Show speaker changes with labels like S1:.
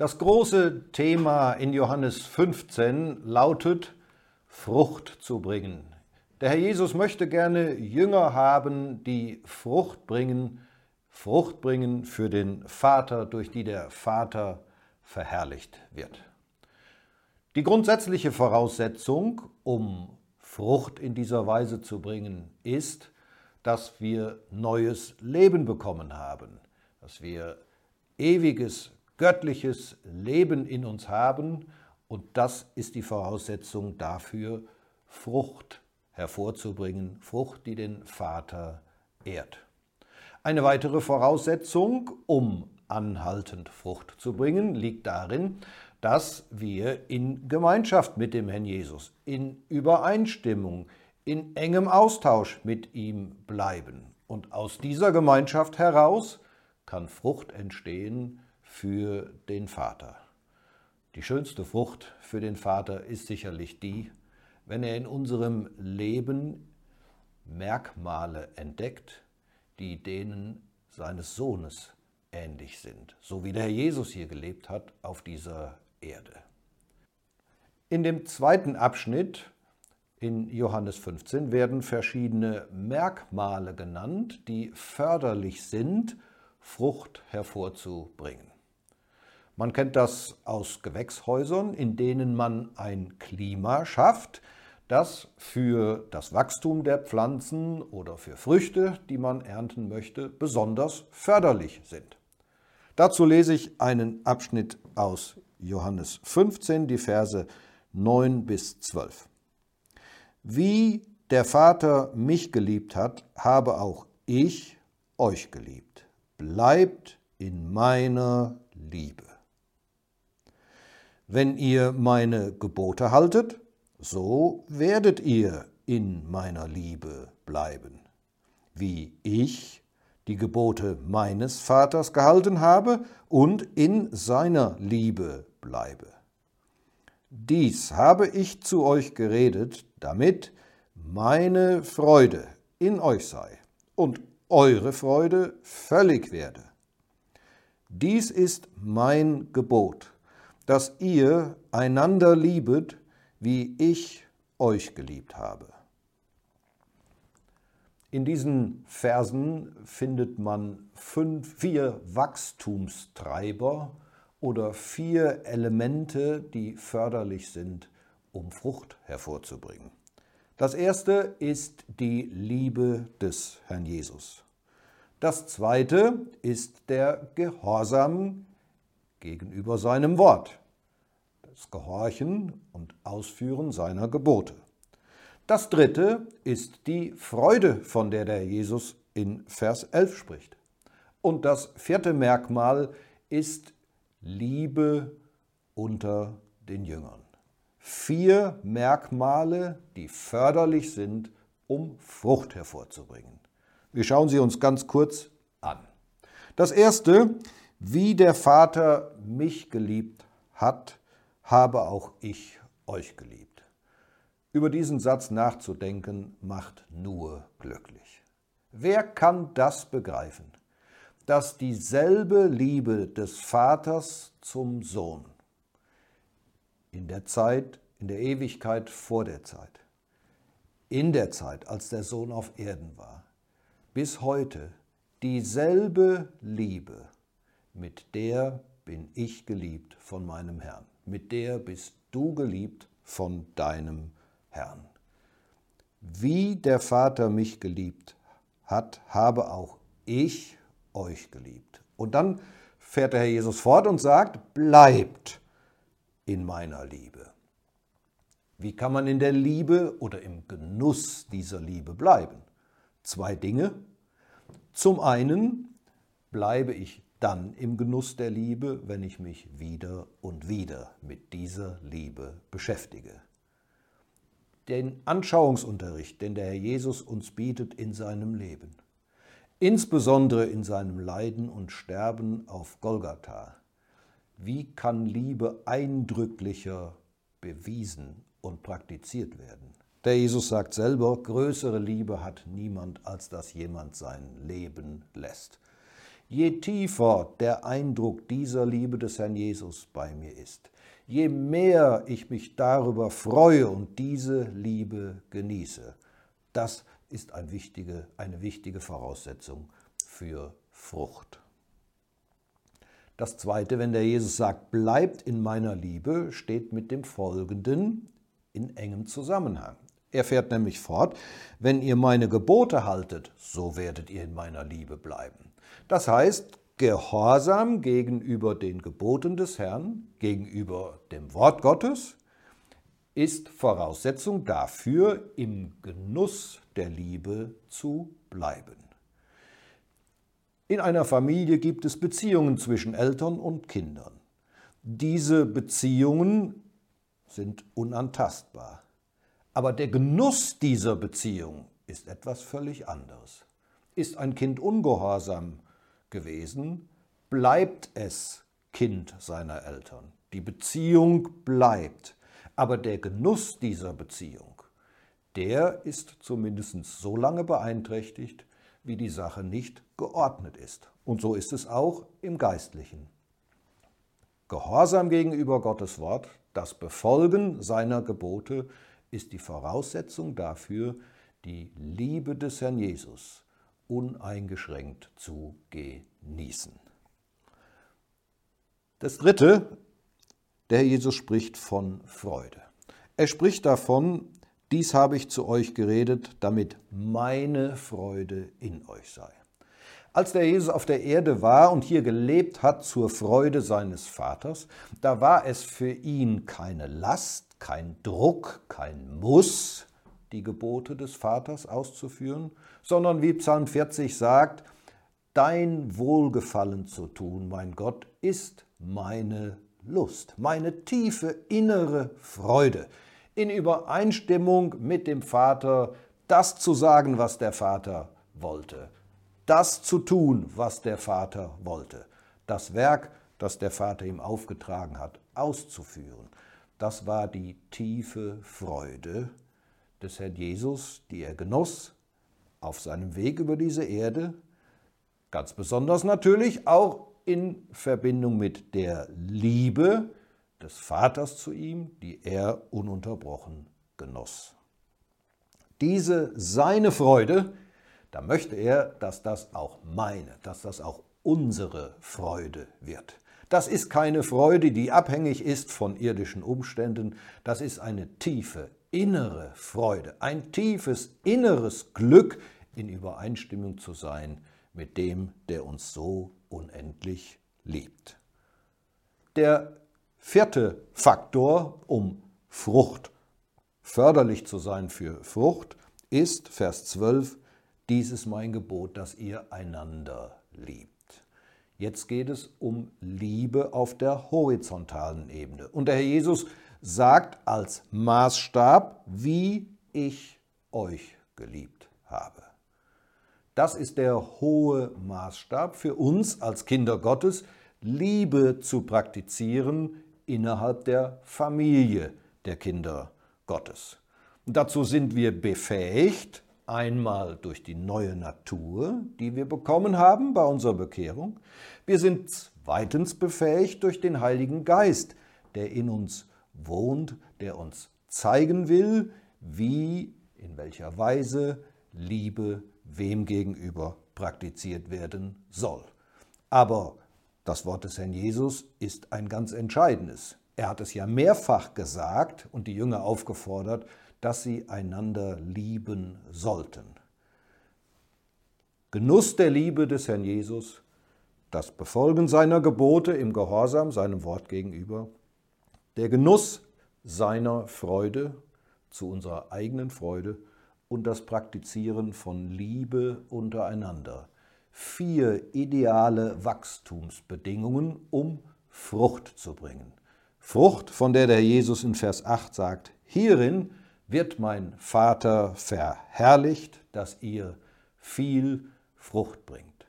S1: Das große Thema in Johannes 15 lautet Frucht zu bringen. Der Herr Jesus möchte gerne Jünger haben, die Frucht bringen, Frucht bringen für den Vater, durch die der Vater verherrlicht wird. Die grundsätzliche Voraussetzung, um Frucht in dieser Weise zu bringen, ist, dass wir neues Leben bekommen haben, dass wir ewiges göttliches Leben in uns haben und das ist die Voraussetzung dafür, Frucht hervorzubringen, Frucht, die den Vater ehrt. Eine weitere Voraussetzung, um anhaltend Frucht zu bringen, liegt darin, dass wir in Gemeinschaft mit dem Herrn Jesus, in Übereinstimmung, in engem Austausch mit ihm bleiben. Und aus dieser Gemeinschaft heraus kann Frucht entstehen, für den Vater. Die schönste Frucht für den Vater ist sicherlich die, wenn er in unserem Leben Merkmale entdeckt, die denen seines Sohnes ähnlich sind, so wie der Herr Jesus hier gelebt hat auf dieser Erde. In dem zweiten Abschnitt in Johannes 15 werden verschiedene Merkmale genannt, die förderlich sind, Frucht hervorzubringen. Man kennt das aus Gewächshäusern, in denen man ein Klima schafft, das für das Wachstum der Pflanzen oder für Früchte, die man ernten möchte, besonders förderlich sind. Dazu lese ich einen Abschnitt aus Johannes 15, die Verse 9 bis 12. Wie der Vater mich geliebt hat, habe auch ich euch geliebt. Bleibt in meiner Liebe. Wenn ihr meine Gebote haltet, so werdet ihr in meiner Liebe bleiben, wie ich die Gebote meines Vaters gehalten habe und in seiner Liebe bleibe. Dies habe ich zu euch geredet, damit meine Freude in euch sei und eure Freude völlig werde. Dies ist mein Gebot, dass ihr einander liebet, wie ich euch geliebt habe. In diesen Versen findet man fünf, vier Wachstumstreiber oder vier Elemente, die förderlich sind, um Frucht hervorzubringen. Das erste ist die Liebe des Herrn Jesus. Das zweite ist der Gehorsam gegenüber seinem Wort das Gehorchen und Ausführen seiner Gebote. Das dritte ist die Freude, von der der Jesus in Vers 11 spricht. Und das vierte Merkmal ist Liebe unter den Jüngern. Vier Merkmale, die förderlich sind, um Frucht hervorzubringen. Wir schauen sie uns ganz kurz an. Das erste, wie der Vater mich geliebt hat, habe auch ich euch geliebt. Über diesen Satz nachzudenken macht nur glücklich. Wer kann das begreifen, dass dieselbe Liebe des Vaters zum Sohn in der Zeit, in der Ewigkeit vor der Zeit, in der Zeit, als der Sohn auf Erden war, bis heute dieselbe Liebe, mit der bin ich geliebt von meinem Herrn mit der bist du geliebt von deinem Herrn. Wie der Vater mich geliebt hat, habe auch ich euch geliebt. Und dann fährt der Herr Jesus fort und sagt, bleibt in meiner Liebe. Wie kann man in der Liebe oder im Genuss dieser Liebe bleiben? Zwei Dinge. Zum einen bleibe ich dann im Genuss der Liebe, wenn ich mich wieder und wieder mit dieser Liebe beschäftige. Den Anschauungsunterricht, den der Herr Jesus uns bietet in seinem Leben, insbesondere in seinem Leiden und Sterben auf Golgatha, wie kann Liebe eindrücklicher bewiesen und praktiziert werden? Der Jesus sagt selber, größere Liebe hat niemand, als dass jemand sein Leben lässt. Je tiefer der Eindruck dieser Liebe des Herrn Jesus bei mir ist, je mehr ich mich darüber freue und diese Liebe genieße, das ist ein wichtige, eine wichtige Voraussetzung für Frucht. Das Zweite, wenn der Jesus sagt, bleibt in meiner Liebe, steht mit dem Folgenden in engem Zusammenhang. Er fährt nämlich fort, wenn ihr meine Gebote haltet, so werdet ihr in meiner Liebe bleiben. Das heißt, Gehorsam gegenüber den Geboten des Herrn, gegenüber dem Wort Gottes, ist Voraussetzung dafür, im Genuss der Liebe zu bleiben. In einer Familie gibt es Beziehungen zwischen Eltern und Kindern. Diese Beziehungen sind unantastbar. Aber der Genuss dieser Beziehung ist etwas völlig anderes. Ist ein Kind ungehorsam gewesen, bleibt es Kind seiner Eltern. Die Beziehung bleibt. Aber der Genuss dieser Beziehung, der ist zumindest so lange beeinträchtigt, wie die Sache nicht geordnet ist. Und so ist es auch im Geistlichen. Gehorsam gegenüber Gottes Wort, das Befolgen seiner Gebote ist die Voraussetzung dafür, die Liebe des Herrn Jesus uneingeschränkt zu genießen. Das Dritte, der Herr Jesus spricht von Freude. Er spricht davon, dies habe ich zu euch geredet, damit meine Freude in euch sei. Als der Jesus auf der Erde war und hier gelebt hat zur Freude seines Vaters, da war es für ihn keine Last, kein Druck, kein Muss, die Gebote des Vaters auszuführen, sondern wie Psalm 40 sagt, Dein Wohlgefallen zu tun, mein Gott, ist meine Lust, meine tiefe innere Freude, in Übereinstimmung mit dem Vater das zu sagen, was der Vater wollte, das zu tun, was der Vater wollte, das Werk, das der Vater ihm aufgetragen hat, auszuführen. Das war die tiefe Freude des Herrn Jesus, die er genoss auf seinem Weg über diese Erde, ganz besonders natürlich auch in Verbindung mit der Liebe des Vaters zu ihm, die er ununterbrochen genoss. Diese seine Freude, da möchte er, dass das auch meine, dass das auch unsere Freude wird. Das ist keine Freude, die abhängig ist von irdischen Umständen, das ist eine tiefe innere Freude, ein tiefes inneres Glück, in Übereinstimmung zu sein mit dem, der uns so unendlich liebt. Der vierte Faktor, um Frucht förderlich zu sein für Frucht, ist Vers 12, dies ist mein Gebot, dass ihr einander liebt. Jetzt geht es um Liebe auf der horizontalen Ebene. Und der Herr Jesus sagt als Maßstab, wie ich euch geliebt habe. Das ist der hohe Maßstab für uns als Kinder Gottes, Liebe zu praktizieren innerhalb der Familie der Kinder Gottes. Und dazu sind wir befähigt, Einmal durch die neue Natur, die wir bekommen haben bei unserer Bekehrung. Wir sind zweitens befähigt durch den Heiligen Geist, der in uns wohnt, der uns zeigen will, wie, in welcher Weise Liebe wem gegenüber praktiziert werden soll. Aber das Wort des Herrn Jesus ist ein ganz entscheidendes. Er hat es ja mehrfach gesagt und die Jünger aufgefordert, dass sie einander lieben sollten. Genuss der Liebe des Herrn Jesus, das Befolgen seiner Gebote im Gehorsam seinem Wort gegenüber, der Genuss seiner Freude zu unserer eigenen Freude und das Praktizieren von Liebe untereinander. Vier ideale Wachstumsbedingungen, um Frucht zu bringen. Frucht, von der der Jesus in Vers 8 sagt, hierin wird mein Vater verherrlicht, dass ihr viel Frucht bringt.